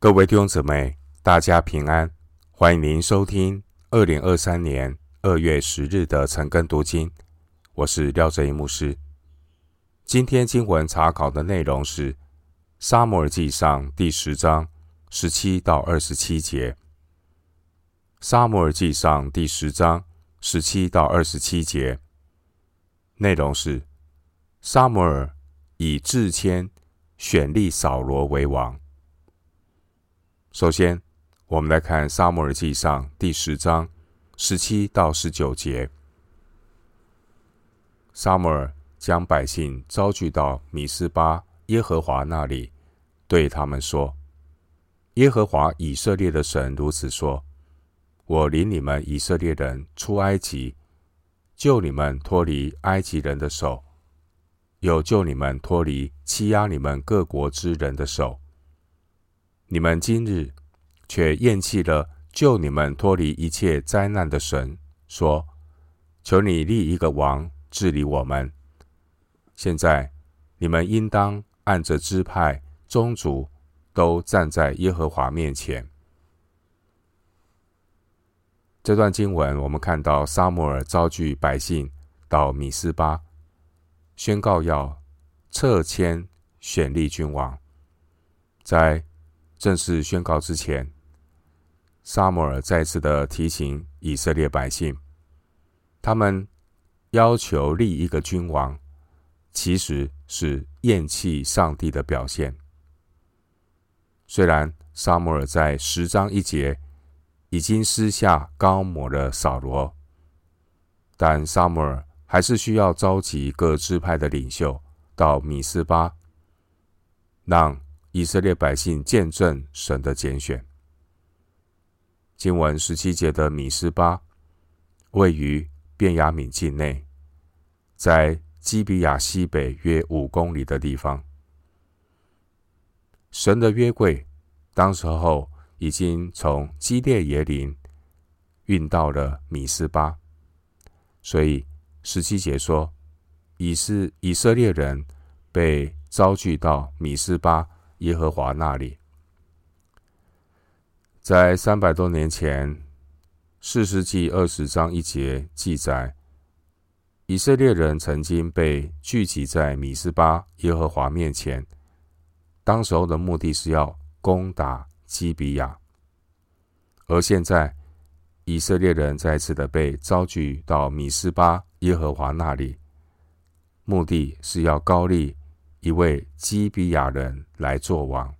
各位弟兄姊妹，大家平安！欢迎您收听二零二三年二月十日的晨更读经。我是廖哲一牧师。今天经文查考的内容是《撒母耳记上》第十章十七到二十七节。《撒母耳记上》第十章十七到二十七节内容是：撒母耳以自谦选立扫罗为王。首先，我们来看《撒母耳记上》第十章十七到十九节。撒母耳将百姓招聚到米斯巴耶和华那里，对他们说：“耶和华以色列的神如此说：我领你们以色列人出埃及，救你们脱离埃及人的手，又救你们脱离欺压你们各国之人的手。”你们今日却厌弃了救你们脱离一切灾难的神，说：“求你立一个王治理我们。”现在你们应当按着支派、宗族，都站在耶和华面前。这段经文，我们看到撒母耳召集百姓到米斯巴，宣告要撤迁选立君王，在。正式宣告之前，撒母耳再次的提醒以色列百姓，他们要求立一个君王，其实是厌弃上帝的表现。虽然撒母耳在十章一节已经私下高抹了扫罗，但撒母耳还是需要召集各支派的领袖到米斯巴，让。以色列百姓见证神的拣选。经文十七节的米斯巴位于便雅悯境内，在基比亚西北约五公里的地方。神的约柜当时候已经从基列耶林运到了米斯巴，所以十七节说，以是以色列人被招聚到米斯巴。耶和华那里，在三百多年前，四世纪二十章一节记载，以色列人曾经被聚集在米斯巴耶和华面前，当时候的目的是要攻打基比亚，而现在以色列人再次的被召聚到米斯巴耶和华那里，目的是要高利。一位基比亚人来做王，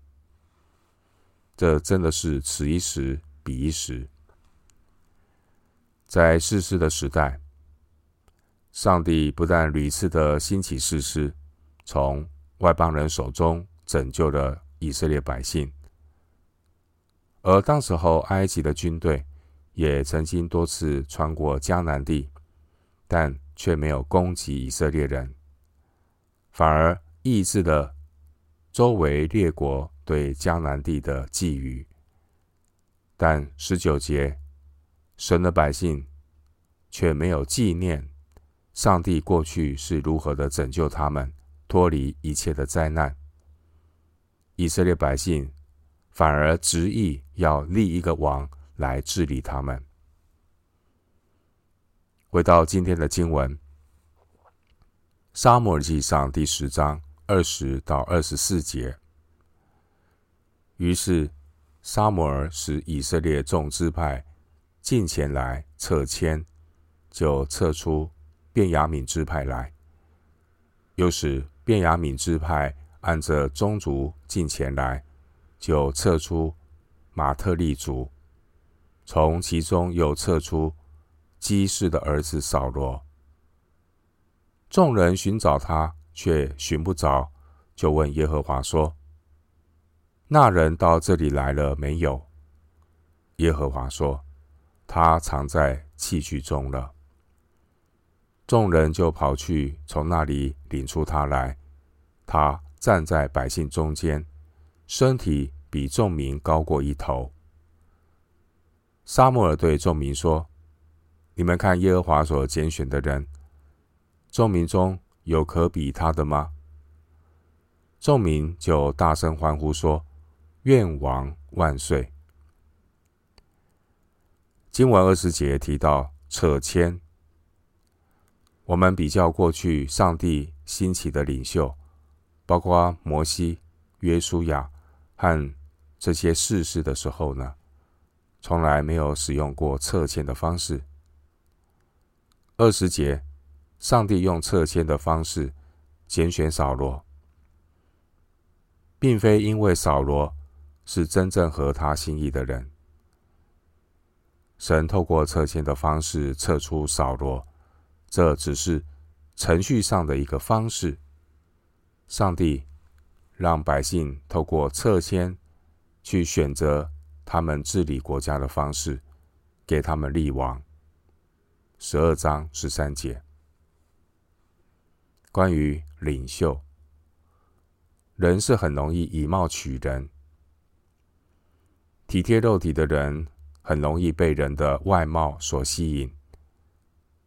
这真的是此一时彼一时。在士师的时代，上帝不但屡次的兴起士师，从外邦人手中拯救了以色列百姓，而当时候埃及的军队也曾经多次穿过迦南地，但却没有攻击以色列人，反而。抑制了周围列国对迦南地的觊觎，但十九节，神的百姓却没有纪念上帝过去是如何的拯救他们脱离一切的灾难。以色列百姓反而执意要立一个王来治理他们。回到今天的经文，《撒母耳记上》第十章。二十到二十四节。于是，沙摩尔使以色列众支派进前来撤迁，就撤出便雅悯支派来；又使便雅悯支派按着宗族进前来，就撤出马特利族。从其中又撤出基士的儿子扫罗。众人寻找他。却寻不着，就问耶和华说：“那人到这里来了没有？”耶和华说：“他藏在器具中了。”众人就跑去，从那里领出他来。他站在百姓中间，身体比众民高过一头。沙漠尔对众民说：“你们看耶和华所拣选的人。”众民中。有可比他的吗？众民就大声欢呼说：“愿王万岁。经文二十节提到撤迁，我们比较过去上帝兴起的领袖，包括摩西、约书亚和这些世事的时候呢，从来没有使用过撤迁的方式。二十节，上帝用撤迁的方式拣选扫罗，并非因为扫罗是真正合他心意的人。神透过撤迁的方式撤出扫罗，这只是程序上的一个方式。上帝让百姓透过撤迁去选择他们治理国家的方式，给他们立王。十二章十三节，关于领袖，人是很容易以貌取人，体贴肉体的人。很容易被人的外貌所吸引，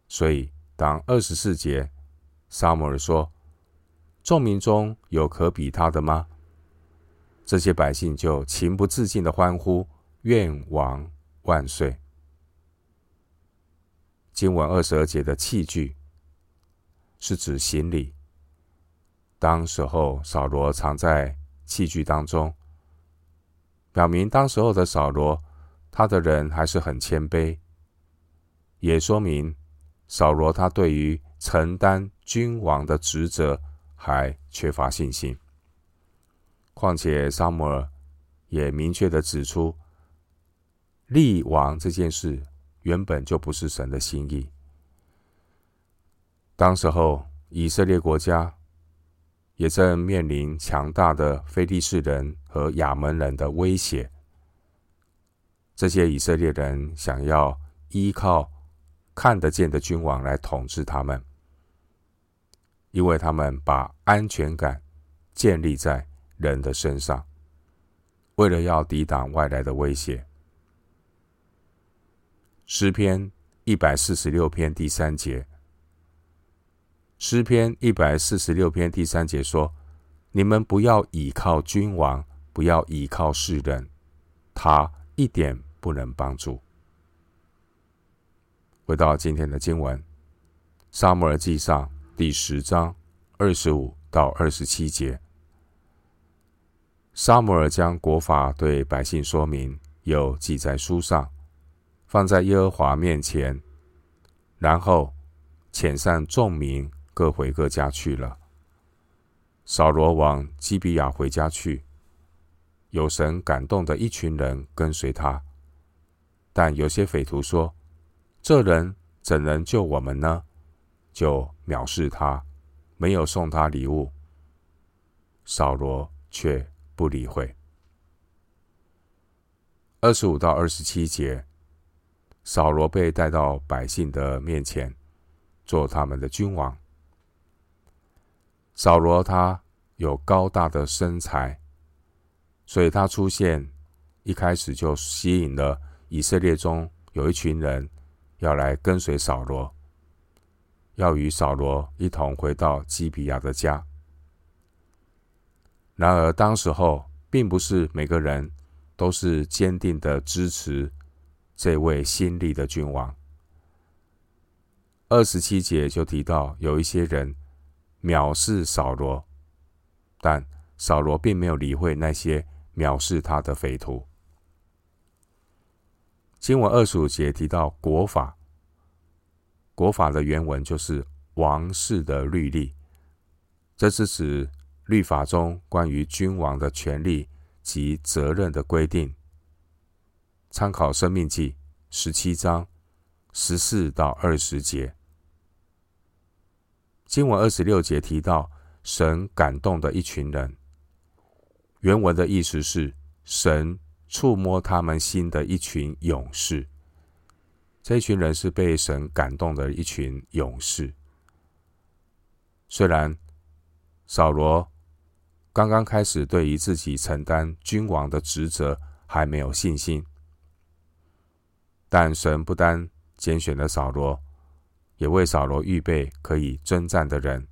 所以当二十四节，撒母耳说：“众民中有可比他的吗？”这些百姓就情不自禁的欢呼：“愿王万岁！”经文二十二节的器具是指行李，当时候扫罗藏在器具当中，表明当时候的扫罗。他的人还是很谦卑，也说明扫罗他对于承担君王的职责还缺乏信心。况且撒母耳也明确的指出，立王这件事原本就不是神的心意。当时候以色列国家也正面临强大的非利士人和亚门人的威胁。这些以色列人想要依靠看得见的君王来统治他们，因为他们把安全感建立在人的身上，为了要抵挡外来的威胁。诗篇一百四十六篇第三节，诗篇一百四十六篇第三节说：“你们不要倚靠君王，不要倚靠世人，他。”一点不能帮助。回到今天的经文，《撒母耳记上》第十章二十五到二十七节，撒母耳将国法对百姓说明，又记在书上，放在耶和华面前，然后遣散众民，各回各家去了。扫罗往基比亚回家去。有神感动的一群人跟随他，但有些匪徒说：“这人怎能救我们呢？”就藐视他，没有送他礼物。扫罗却不理会。二十五到二十七节，扫罗被带到百姓的面前，做他们的君王。扫罗他有高大的身材。所以他出现，一开始就吸引了以色列中有一群人要来跟随扫罗，要与扫罗一同回到基比亚的家。然而，当时候并不是每个人都是坚定的支持这位新立的君王。二十七节就提到有一些人藐视扫罗，但扫罗并没有理会那些。藐视他的匪徒。经文二十五节提到国法，国法的原文就是王室的律例，这是指律法中关于君王的权利及责任的规定。参考《生命记》十七章十四到二十节。经文二十六节提到神感动的一群人。原文的意思是，神触摸他们心的一群勇士。这一群人是被神感动的一群勇士。虽然扫罗刚刚开始对于自己承担君王的职责还没有信心，但神不单拣选了扫罗，也为扫罗预备可以征战的人，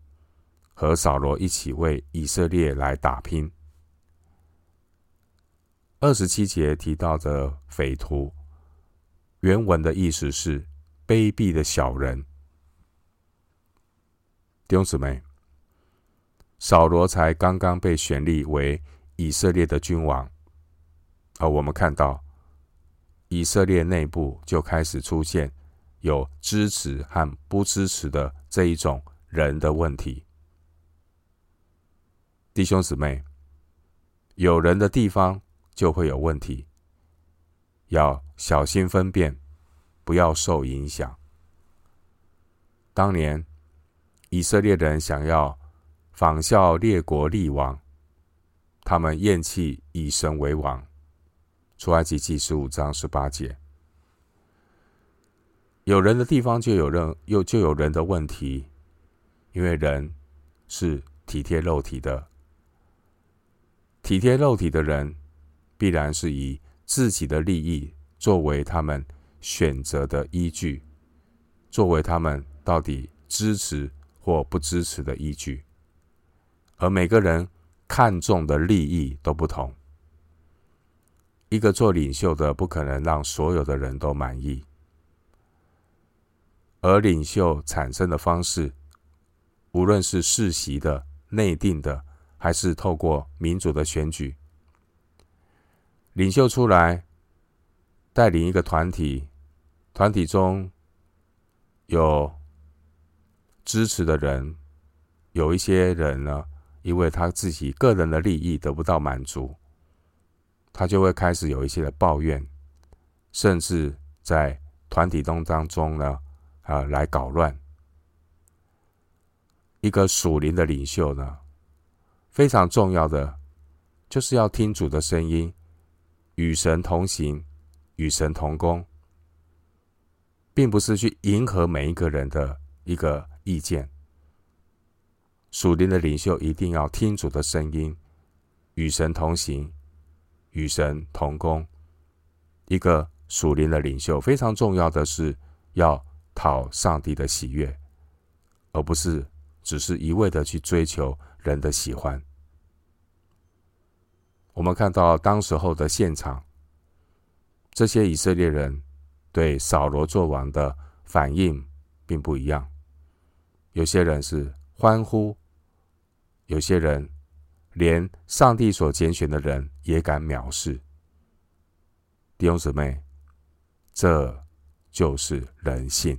和扫罗一起为以色列来打拼。二十七节提到的匪徒，原文的意思是卑鄙的小人。弟兄姊妹，扫罗才刚刚被选立为以色列的君王，而我们看到以色列内部就开始出现有支持和不支持的这一种人的问题。弟兄姊妹，有人的地方就会有问题，要小心分辨，不要受影响。当年以色列人想要仿效列国立王，他们厌弃以神为王。出埃及记十五章十八节，有人的地方就有人，又就有人的问题，因为人是体贴肉体的。体贴肉体的人，必然是以自己的利益作为他们选择的依据，作为他们到底支持或不支持的依据。而每个人看重的利益都不同。一个做领袖的不可能让所有的人都满意，而领袖产生的方式，无论是世袭的、内定的。还是透过民主的选举，领袖出来带领一个团体，团体中有支持的人，有一些人呢，因为他自己个人的利益得不到满足，他就会开始有一些的抱怨，甚至在团体中当中呢，啊，来搞乱。一个属灵的领袖呢，非常重要的，就是要听主的声音，与神同行，与神同工，并不是去迎合每一个人的一个意见。属灵的领袖一定要听主的声音，与神同行，与神同工。一个属灵的领袖非常重要的是要讨上帝的喜悦，而不是只是一味的去追求。人的喜欢，我们看到当时候的现场，这些以色列人对扫罗作王的反应并不一样。有些人是欢呼，有些人连上帝所拣选的人也敢藐视。弟兄姊妹，这就是人性。